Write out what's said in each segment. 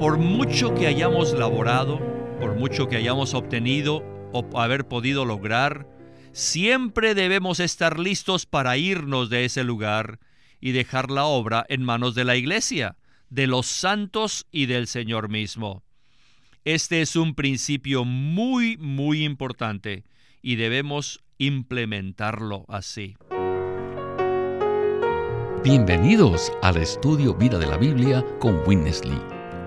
por mucho que hayamos laborado, por mucho que hayamos obtenido o haber podido lograr, siempre debemos estar listos para irnos de ese lugar y dejar la obra en manos de la Iglesia, de los santos y del Señor mismo. Este es un principio muy, muy importante y debemos implementarlo así. Bienvenidos al estudio Vida de la Biblia con Witness Lee.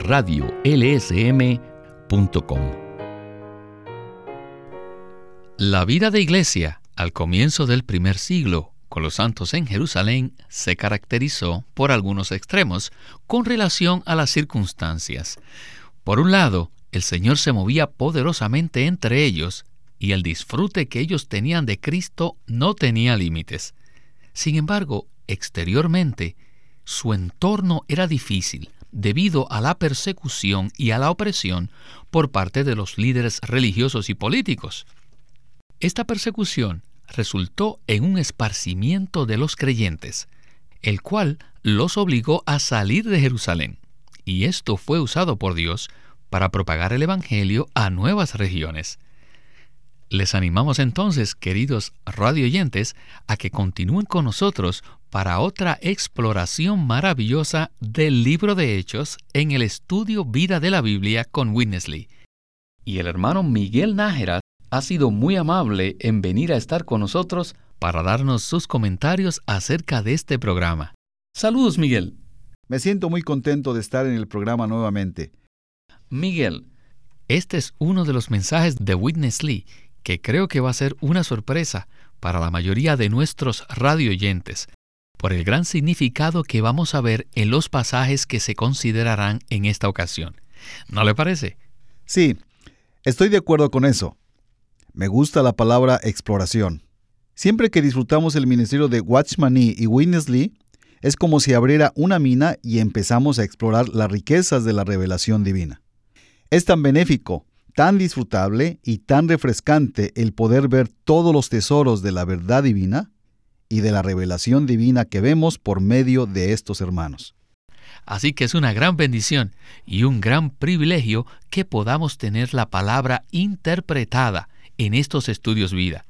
radiolsm.com. La vida de iglesia al comienzo del primer siglo con los santos en Jerusalén se caracterizó por algunos extremos con relación a las circunstancias. Por un lado, el Señor se movía poderosamente entre ellos y el disfrute que ellos tenían de Cristo no tenía límites. Sin embargo, exteriormente, su entorno era difícil debido a la persecución y a la opresión por parte de los líderes religiosos y políticos. Esta persecución resultó en un esparcimiento de los creyentes, el cual los obligó a salir de Jerusalén, y esto fue usado por Dios para propagar el Evangelio a nuevas regiones. Les animamos entonces, queridos radioyentes, a que continúen con nosotros para otra exploración maravillosa del libro de Hechos en el estudio Vida de la Biblia con Winnesley. Y el hermano Miguel Nájera ha sido muy amable en venir a estar con nosotros para darnos sus comentarios acerca de este programa. Saludos, Miguel. Me siento muy contento de estar en el programa nuevamente. Miguel, este es uno de los mensajes de Witness Lee que creo que va a ser una sorpresa para la mayoría de nuestros radioyentes, por el gran significado que vamos a ver en los pasajes que se considerarán en esta ocasión. ¿No le parece? Sí, estoy de acuerdo con eso. Me gusta la palabra exploración. Siempre que disfrutamos el ministerio de Watchman y Witness Lee, es como si abriera una mina y empezamos a explorar las riquezas de la revelación divina. Es tan benéfico tan disfrutable y tan refrescante el poder ver todos los tesoros de la verdad divina y de la revelación divina que vemos por medio de estos hermanos. Así que es una gran bendición y un gran privilegio que podamos tener la palabra interpretada en estos estudios vida.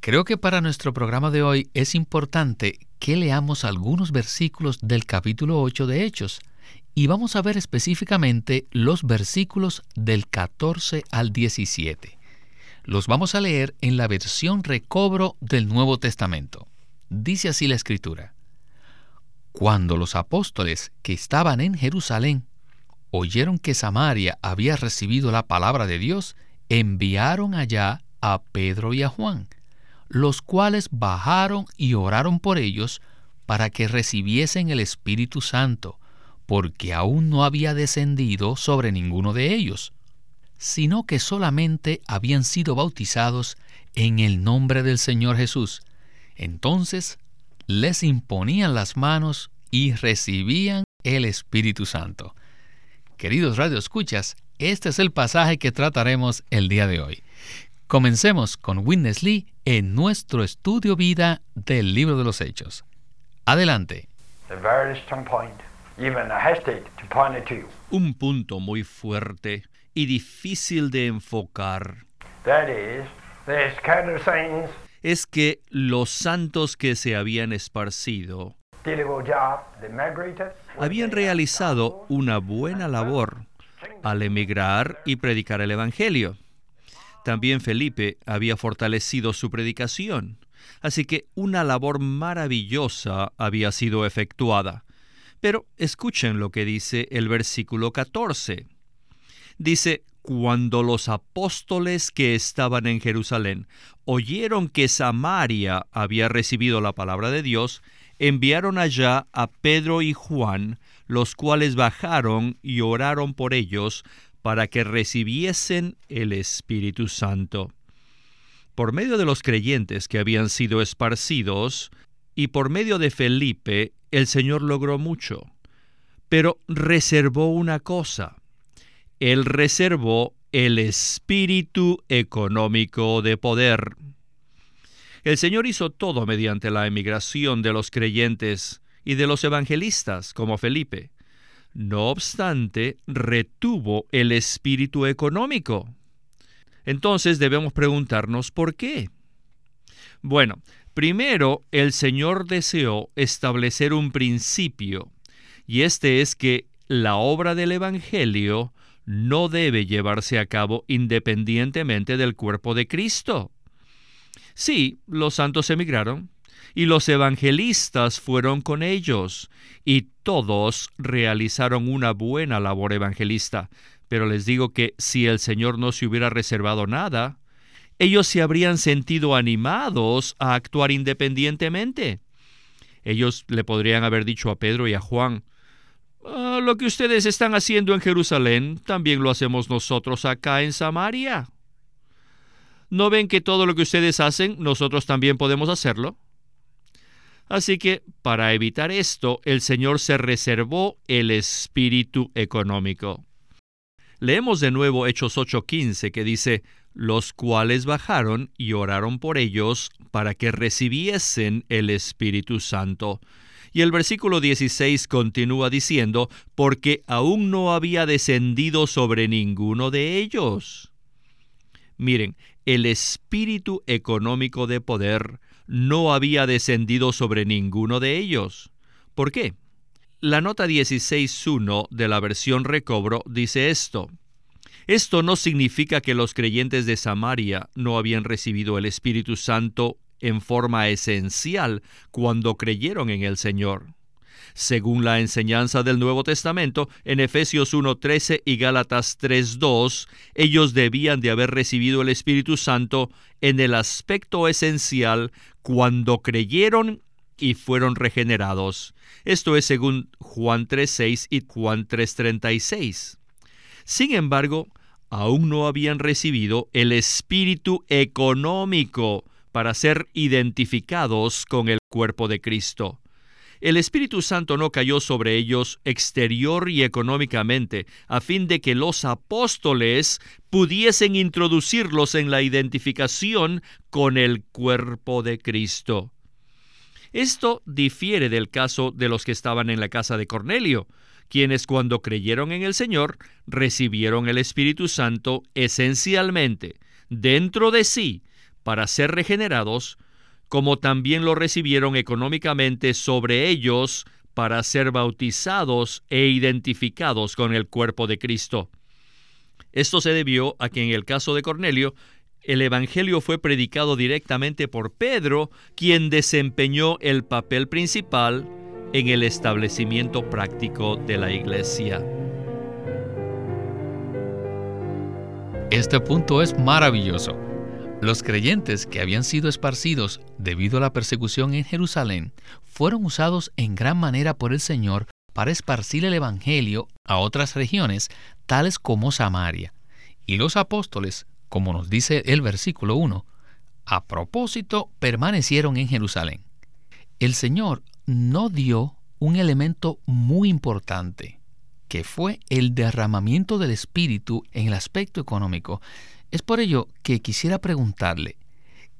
Creo que para nuestro programa de hoy es importante que leamos algunos versículos del capítulo 8 de Hechos, y vamos a ver específicamente los versículos del 14 al 17. Los vamos a leer en la versión recobro del Nuevo Testamento. Dice así la escritura. Cuando los apóstoles que estaban en Jerusalén oyeron que Samaria había recibido la palabra de Dios, enviaron allá a Pedro y a Juan, los cuales bajaron y oraron por ellos para que recibiesen el Espíritu Santo porque aún no había descendido sobre ninguno de ellos, sino que solamente habían sido bautizados en el nombre del Señor Jesús. Entonces les imponían las manos y recibían el Espíritu Santo. Queridos radioescuchas, este es el pasaje que trataremos el día de hoy. Comencemos con Witness Lee en nuestro estudio vida del libro de los Hechos. Adelante. Un punto muy fuerte y difícil de enfocar es que los santos que se habían esparcido habían realizado una buena labor al emigrar y predicar el Evangelio. También Felipe había fortalecido su predicación, así que una labor maravillosa había sido efectuada. Pero escuchen lo que dice el versículo 14. Dice, cuando los apóstoles que estaban en Jerusalén oyeron que Samaria había recibido la palabra de Dios, enviaron allá a Pedro y Juan, los cuales bajaron y oraron por ellos para que recibiesen el Espíritu Santo. Por medio de los creyentes que habían sido esparcidos, y por medio de Felipe, el Señor logró mucho. Pero reservó una cosa. Él reservó el espíritu económico de poder. El Señor hizo todo mediante la emigración de los creyentes y de los evangelistas como Felipe. No obstante, retuvo el espíritu económico. Entonces debemos preguntarnos por qué. Bueno, primero el Señor deseó establecer un principio, y este es que la obra del Evangelio no debe llevarse a cabo independientemente del cuerpo de Cristo. Sí, los santos emigraron, y los evangelistas fueron con ellos, y todos realizaron una buena labor evangelista. Pero les digo que si el Señor no se hubiera reservado nada, ellos se habrían sentido animados a actuar independientemente. Ellos le podrían haber dicho a Pedro y a Juan, ah, lo que ustedes están haciendo en Jerusalén, también lo hacemos nosotros acá en Samaria. ¿No ven que todo lo que ustedes hacen, nosotros también podemos hacerlo? Así que, para evitar esto, el Señor se reservó el espíritu económico. Leemos de nuevo Hechos 8:15 que dice, los cuales bajaron y oraron por ellos para que recibiesen el Espíritu Santo. Y el versículo 16 continúa diciendo, porque aún no había descendido sobre ninguno de ellos. Miren, el espíritu económico de poder no había descendido sobre ninguno de ellos. ¿Por qué? La nota 16.1 de la versión recobro dice esto. Esto no significa que los creyentes de Samaria no habían recibido el Espíritu Santo en forma esencial cuando creyeron en el Señor. Según la enseñanza del Nuevo Testamento, en Efesios 1.13 y Gálatas 3.2, ellos debían de haber recibido el Espíritu Santo en el aspecto esencial cuando creyeron y fueron regenerados. Esto es según Juan 3.6 y Juan 3.36. Sin embargo, aún no habían recibido el espíritu económico para ser identificados con el cuerpo de Cristo. El Espíritu Santo no cayó sobre ellos exterior y económicamente, a fin de que los apóstoles pudiesen introducirlos en la identificación con el cuerpo de Cristo. Esto difiere del caso de los que estaban en la casa de Cornelio, quienes cuando creyeron en el Señor recibieron el Espíritu Santo esencialmente dentro de sí para ser regenerados como también lo recibieron económicamente sobre ellos para ser bautizados e identificados con el cuerpo de Cristo. Esto se debió a que en el caso de Cornelio, el Evangelio fue predicado directamente por Pedro, quien desempeñó el papel principal en el establecimiento práctico de la iglesia. Este punto es maravilloso. Los creyentes que habían sido esparcidos debido a la persecución en Jerusalén fueron usados en gran manera por el Señor para esparcir el Evangelio a otras regiones, tales como Samaria. Y los apóstoles, como nos dice el versículo 1, a propósito permanecieron en Jerusalén. El Señor no dio un elemento muy importante, que fue el derramamiento del Espíritu en el aspecto económico, es por ello que quisiera preguntarle,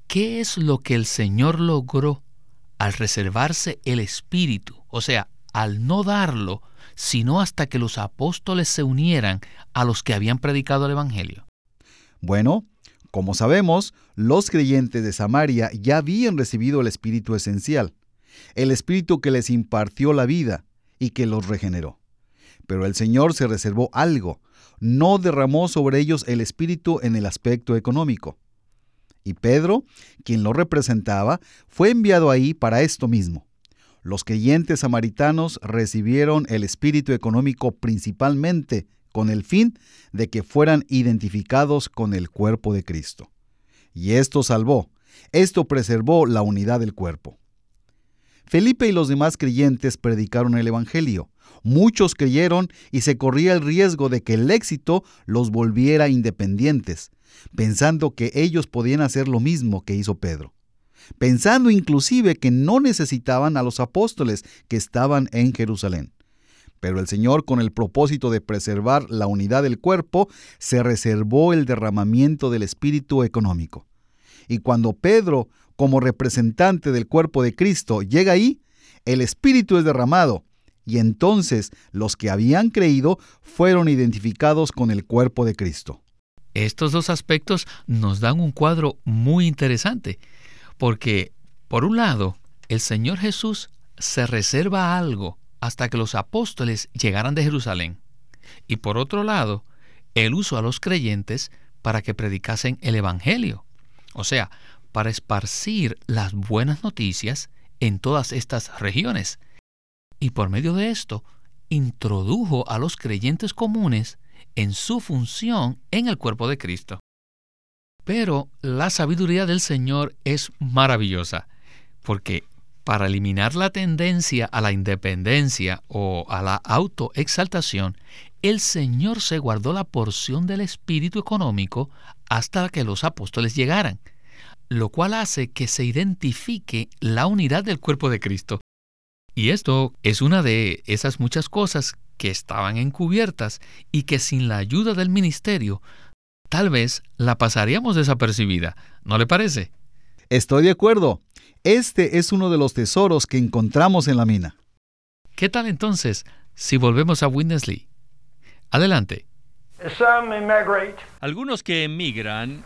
¿qué es lo que el Señor logró al reservarse el Espíritu? O sea, al no darlo, sino hasta que los apóstoles se unieran a los que habían predicado el Evangelio. Bueno, como sabemos, los creyentes de Samaria ya habían recibido el Espíritu esencial, el Espíritu que les impartió la vida y que los regeneró. Pero el Señor se reservó algo, no derramó sobre ellos el Espíritu en el aspecto económico. Y Pedro, quien lo representaba, fue enviado ahí para esto mismo. Los creyentes samaritanos recibieron el Espíritu económico principalmente con el fin de que fueran identificados con el cuerpo de Cristo. Y esto salvó, esto preservó la unidad del cuerpo. Felipe y los demás creyentes predicaron el Evangelio, Muchos creyeron y se corría el riesgo de que el éxito los volviera independientes, pensando que ellos podían hacer lo mismo que hizo Pedro, pensando inclusive que no necesitaban a los apóstoles que estaban en Jerusalén. Pero el Señor, con el propósito de preservar la unidad del cuerpo, se reservó el derramamiento del espíritu económico. Y cuando Pedro, como representante del cuerpo de Cristo, llega ahí, el espíritu es derramado, y entonces los que habían creído fueron identificados con el cuerpo de Cristo. Estos dos aspectos nos dan un cuadro muy interesante, porque, por un lado, el Señor Jesús se reserva algo hasta que los apóstoles llegaran de Jerusalén. Y por otro lado, el uso a los creyentes para que predicasen el Evangelio, o sea, para esparcir las buenas noticias en todas estas regiones. Y por medio de esto, introdujo a los creyentes comunes en su función en el cuerpo de Cristo. Pero la sabiduría del Señor es maravillosa, porque para eliminar la tendencia a la independencia o a la autoexaltación, el Señor se guardó la porción del espíritu económico hasta que los apóstoles llegaran, lo cual hace que se identifique la unidad del cuerpo de Cristo. Y esto es una de esas muchas cosas que estaban encubiertas y que sin la ayuda del ministerio tal vez la pasaríamos desapercibida, ¿no le parece? Estoy de acuerdo. Este es uno de los tesoros que encontramos en la mina. ¿Qué tal entonces si volvemos a Winnesley? Adelante. Algunos que emigran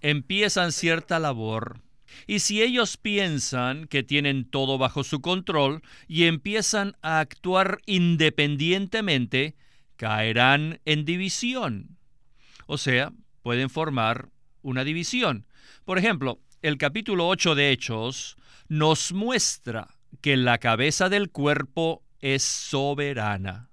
empiezan cierta labor y si ellos piensan que tienen todo bajo su control y empiezan a actuar independientemente, caerán en división. O sea, pueden formar una división. Por ejemplo, el capítulo 8 de Hechos nos muestra que la cabeza del cuerpo es soberana.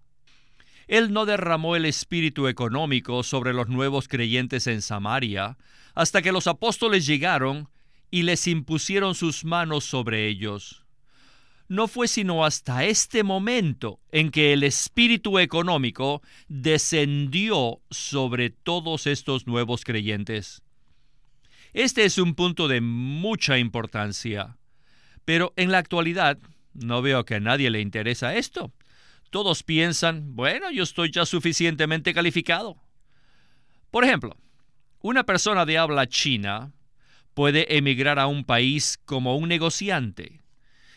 Él no derramó el espíritu económico sobre los nuevos creyentes en Samaria hasta que los apóstoles llegaron y les impusieron sus manos sobre ellos. No fue sino hasta este momento en que el espíritu económico descendió sobre todos estos nuevos creyentes. Este es un punto de mucha importancia. Pero en la actualidad no veo que a nadie le interesa esto. Todos piensan, bueno, yo estoy ya suficientemente calificado. Por ejemplo, una persona de habla china puede emigrar a un país como un negociante.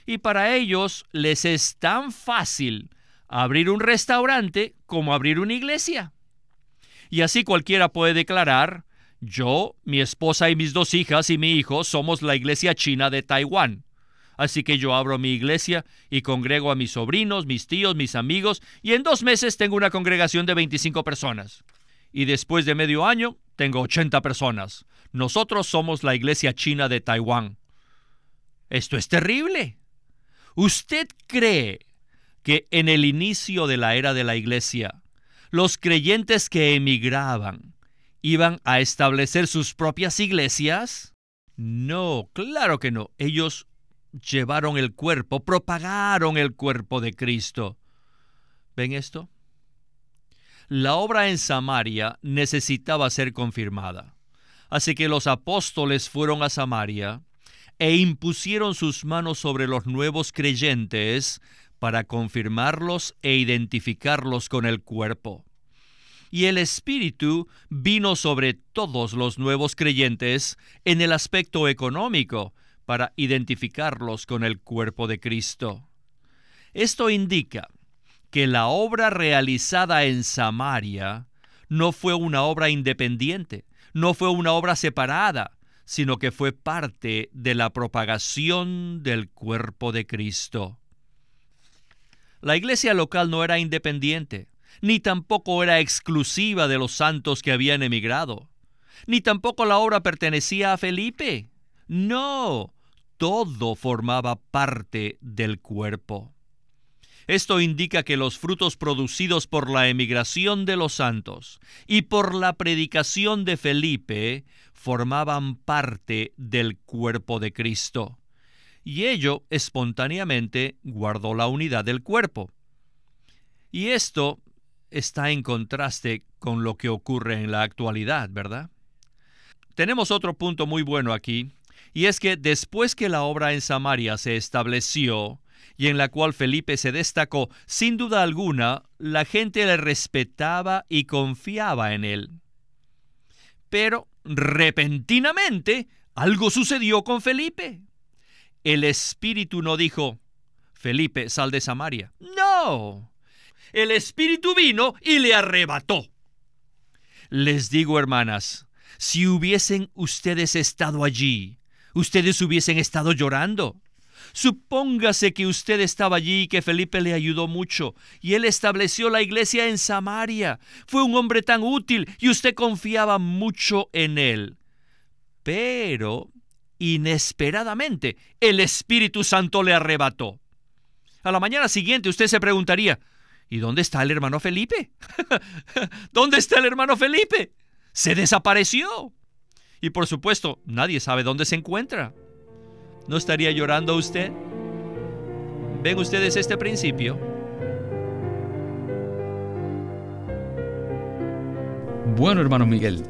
Y para ellos les es tan fácil abrir un restaurante como abrir una iglesia. Y así cualquiera puede declarar, yo, mi esposa y mis dos hijas y mi hijo somos la iglesia china de Taiwán. Así que yo abro mi iglesia y congrego a mis sobrinos, mis tíos, mis amigos, y en dos meses tengo una congregación de 25 personas. Y después de medio año tengo 80 personas. Nosotros somos la iglesia china de Taiwán. Esto es terrible. ¿Usted cree que en el inicio de la era de la iglesia, los creyentes que emigraban iban a establecer sus propias iglesias? No, claro que no. Ellos llevaron el cuerpo, propagaron el cuerpo de Cristo. ¿Ven esto? La obra en Samaria necesitaba ser confirmada. Así que los apóstoles fueron a Samaria e impusieron sus manos sobre los nuevos creyentes para confirmarlos e identificarlos con el cuerpo y el Espíritu vino sobre todos los nuevos creyentes en el aspecto económico para identificarlos con el cuerpo de Cristo. Esto indica que la obra realizada en Samaria no fue una obra independiente, no fue una obra separada, sino que fue parte de la propagación del cuerpo de Cristo. La iglesia local no era independiente, ni tampoco era exclusiva de los santos que habían emigrado, ni tampoco la obra pertenecía a Felipe. No, todo formaba parte del cuerpo. Esto indica que los frutos producidos por la emigración de los santos y por la predicación de Felipe formaban parte del cuerpo de Cristo. y ello espontáneamente guardó la unidad del cuerpo. Y esto está en contraste con lo que ocurre en la actualidad, ¿verdad? Tenemos otro punto muy bueno aquí, y es que después que la obra en Samaria se estableció, y en la cual Felipe se destacó, sin duda alguna, la gente le respetaba y confiaba en él. Pero repentinamente algo sucedió con Felipe. El Espíritu no dijo, Felipe, sal de Samaria. No, el Espíritu vino y le arrebató. Les digo, hermanas, si hubiesen ustedes estado allí, ustedes hubiesen estado llorando. Supóngase que usted estaba allí y que Felipe le ayudó mucho, y él estableció la iglesia en Samaria. Fue un hombre tan útil y usted confiaba mucho en él. Pero, inesperadamente, el Espíritu Santo le arrebató. A la mañana siguiente usted se preguntaría, ¿Y dónde está el hermano Felipe? ¿Dónde está el hermano Felipe? Se desapareció. Y por supuesto, nadie sabe dónde se encuentra. ¿No estaría llorando usted? ¿Ven ustedes este principio? Bueno, hermano Miguel,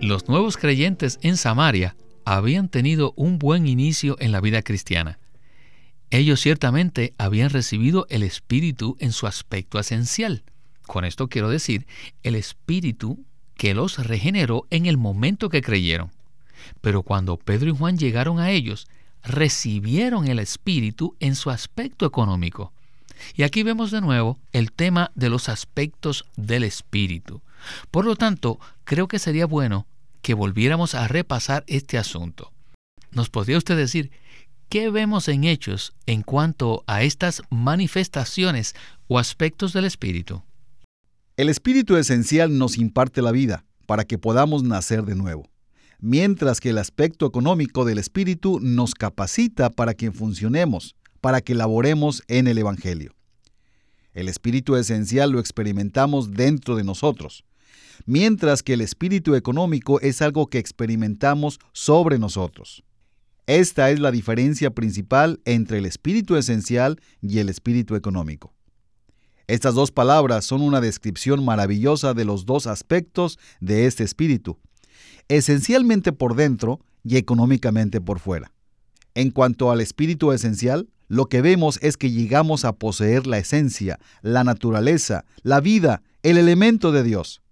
los nuevos creyentes en Samaria habían tenido un buen inicio en la vida cristiana. Ellos ciertamente habían recibido el Espíritu en su aspecto esencial. Con esto quiero decir, el Espíritu que los regeneró en el momento que creyeron. Pero cuando Pedro y Juan llegaron a ellos, recibieron el Espíritu en su aspecto económico. Y aquí vemos de nuevo el tema de los aspectos del Espíritu. Por lo tanto, creo que sería bueno que volviéramos a repasar este asunto. ¿Nos podría usted decir ¿Qué vemos en Hechos en cuanto a estas manifestaciones o aspectos del Espíritu? El Espíritu esencial nos imparte la vida para que podamos nacer de nuevo, mientras que el aspecto económico del Espíritu nos capacita para que funcionemos, para que laboremos en el Evangelio. El Espíritu esencial lo experimentamos dentro de nosotros, mientras que el Espíritu económico es algo que experimentamos sobre nosotros. Esta es la diferencia principal entre el espíritu esencial y el espíritu económico. Estas dos palabras son una descripción maravillosa de los dos aspectos de este espíritu, esencialmente por dentro y económicamente por fuera. En cuanto al espíritu esencial, lo que vemos es que llegamos a poseer la esencia, la naturaleza, la vida, el elemento de Dios.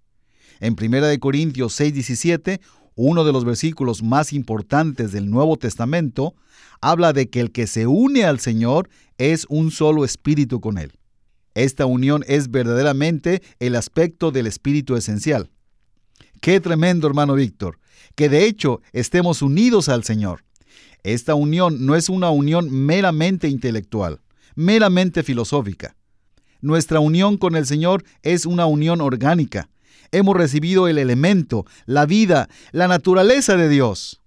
En 1 Corintios 6:17, uno de los versículos más importantes del Nuevo Testamento, habla de que el que se une al Señor es un solo espíritu con Él. Esta unión es verdaderamente el aspecto del espíritu esencial. Qué tremendo, hermano Víctor, que de hecho estemos unidos al Señor. Esta unión no es una unión meramente intelectual, meramente filosófica. Nuestra unión con el Señor es una unión orgánica, hemos recibido el elemento, la vida, la naturaleza de Dios.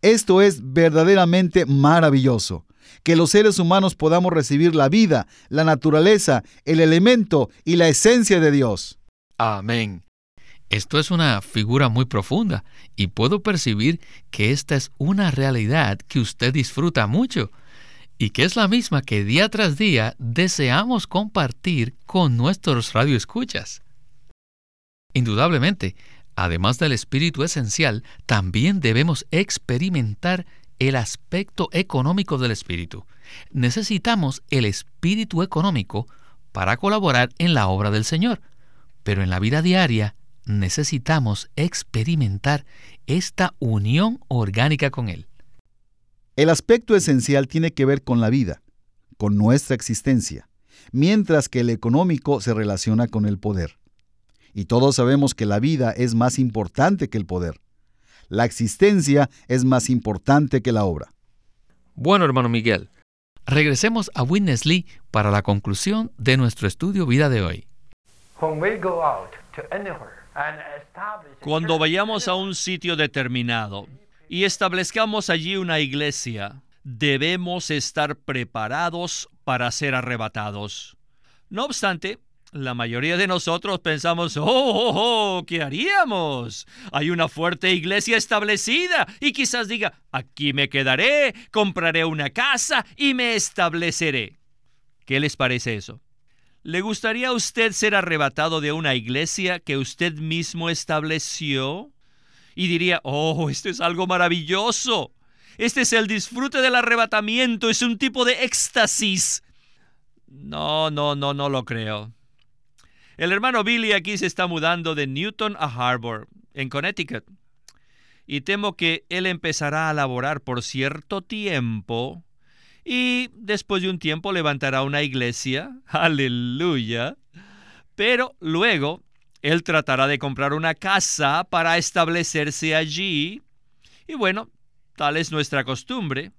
Esto es verdaderamente maravilloso, que los seres humanos podamos recibir la vida, la naturaleza, el elemento y la esencia de Dios. Amén. Esto es una figura muy profunda y puedo percibir que esta es una realidad que usted disfruta mucho y que es la misma que día tras día deseamos compartir con nuestros radioescuchas. Indudablemente, además del espíritu esencial, también debemos experimentar el aspecto económico del espíritu. Necesitamos el espíritu económico para colaborar en la obra del Señor, pero en la vida diaria necesitamos experimentar esta unión orgánica con Él. El aspecto esencial tiene que ver con la vida, con nuestra existencia, mientras que el económico se relaciona con el poder. Y todos sabemos que la vida es más importante que el poder. La existencia es más importante que la obra. Bueno, hermano Miguel, regresemos a Witness Lee para la conclusión de nuestro estudio vida de hoy. Cuando vayamos a un sitio determinado y establezcamos allí una iglesia, debemos estar preparados para ser arrebatados. No obstante, La mayoría de nosotros pensamos, oh, oh, oh, ¿qué haríamos? Hay una fuerte iglesia establecida y quizás diga, aquí me quedaré, compraré una casa y me estableceré. ¿Qué les parece eso? ¿Le gustaría a usted ser arrebatado de una iglesia que usted mismo estableció? Y diría, oh, esto es algo maravilloso. Este es el disfrute del arrebatamiento, es un tipo de éxtasis. No, no, no, no lo creo. El hermano Billy aquí se está mudando de Newton a Harbor, en Connecticut. Y temo que él empezará a laborar por cierto tiempo y después de un tiempo levantará una iglesia. Aleluya. Pero luego él tratará de comprar una casa para establecerse allí. Y bueno, tal es nuestra costumbre.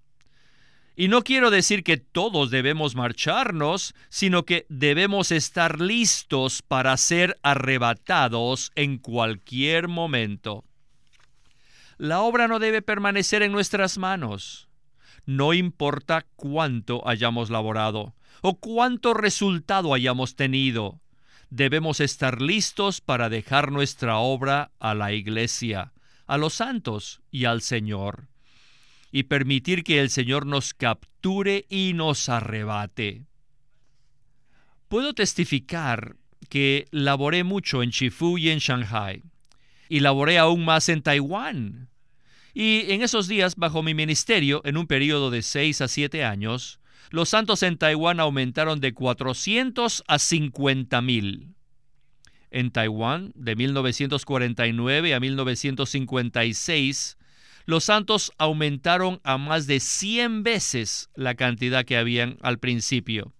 Y no quiero decir que todos debemos marcharnos, sino que debemos estar listos para ser arrebatados en cualquier momento. La obra no debe permanecer en nuestras manos. No importa cuánto hayamos laborado o cuánto resultado hayamos tenido, debemos estar listos para dejar nuestra obra a la iglesia, a los santos y al Señor y permitir que el Señor nos capture y nos arrebate. Puedo testificar que laboré mucho en Chifu y en Shanghai, y laboré aún más en Taiwán. Y en esos días, bajo mi ministerio, en un periodo de seis a siete años, los santos en Taiwán aumentaron de 400 a 50 mil. En Taiwán, de 1949 a 1956, los santos aumentaron a más de 100 veces la cantidad que habían al principio.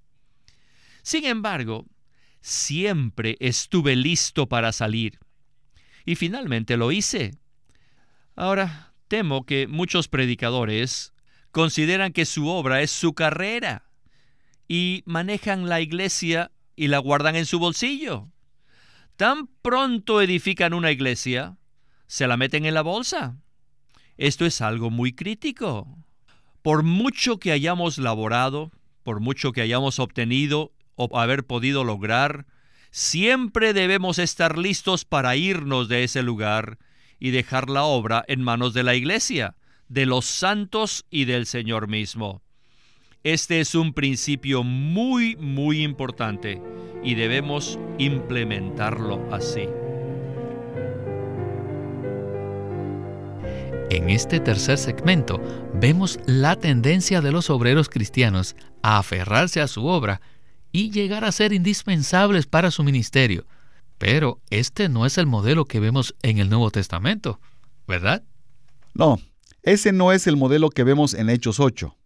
Sin embargo, siempre estuve listo para salir. Y finalmente lo hice. Ahora, temo que muchos predicadores consideran que su obra es su carrera y manejan la iglesia y la guardan en su bolsillo. Tan pronto edifican una iglesia, se la meten en la bolsa esto es algo muy crítico. Por mucho que hayamos laborado, por mucho que hayamos obtenido o haber podido lograr, siempre debemos estar listos para irnos de ese lugar y dejar la obra en manos de la Iglesia, de los santos y del Señor mismo. Este es un principio muy, muy importante y debemos implementarlo así. En este tercer segmento vemos la tendencia de los obreros cristianos a aferrarse a su obra y llegar a ser indispensables para su ministerio. Pero este no es el modelo que vemos en el Nuevo Testamento, ¿verdad? No, ese no es el modelo que vemos en Hechos 8.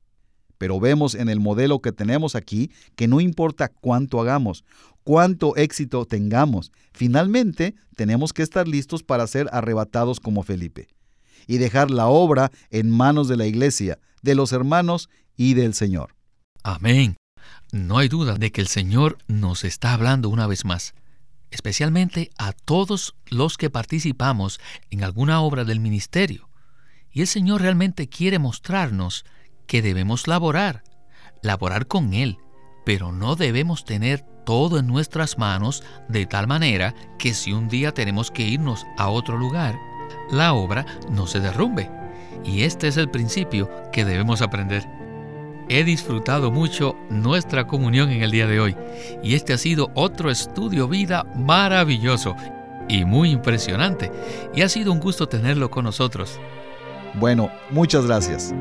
Pero vemos en el modelo que tenemos aquí que no importa cuánto hagamos, cuánto éxito tengamos, finalmente tenemos que estar listos para ser arrebatados como Felipe y dejar la obra en manos de la iglesia, de los hermanos y del Señor. Amén. No hay duda de que el Señor nos está hablando una vez más, especialmente a todos los que participamos en alguna obra del ministerio. Y el Señor realmente quiere mostrarnos que debemos laborar, laborar con Él, pero no debemos tener todo en nuestras manos de tal manera que si un día tenemos que irnos a otro lugar, la obra no se derrumbe. Y este es el principio que debemos aprender. He disfrutado mucho nuestra comunión en el día de hoy y este ha sido otro estudio vida maravilloso y muy impresionante y ha sido un gusto tenerlo con nosotros. Bueno, muchas gracias.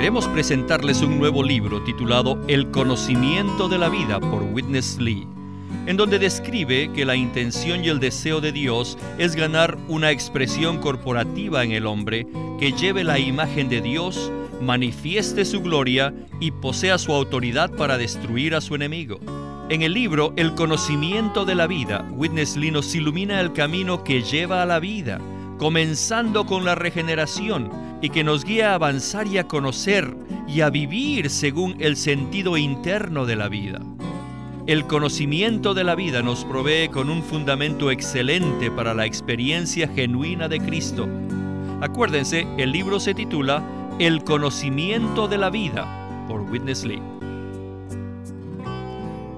Queremos presentarles un nuevo libro titulado El conocimiento de la vida por Witness Lee, en donde describe que la intención y el deseo de Dios es ganar una expresión corporativa en el hombre que lleve la imagen de Dios, manifieste su gloria y posea su autoridad para destruir a su enemigo. En el libro El conocimiento de la vida, Witness Lee nos ilumina el camino que lleva a la vida, comenzando con la regeneración y que nos guía a avanzar y a conocer y a vivir según el sentido interno de la vida. El conocimiento de la vida nos provee con un fundamento excelente para la experiencia genuina de Cristo. Acuérdense, el libro se titula El conocimiento de la vida por Witness Lee.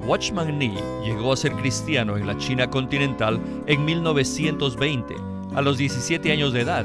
Watchman Nee llegó a ser cristiano en la China continental en 1920, a los 17 años de edad,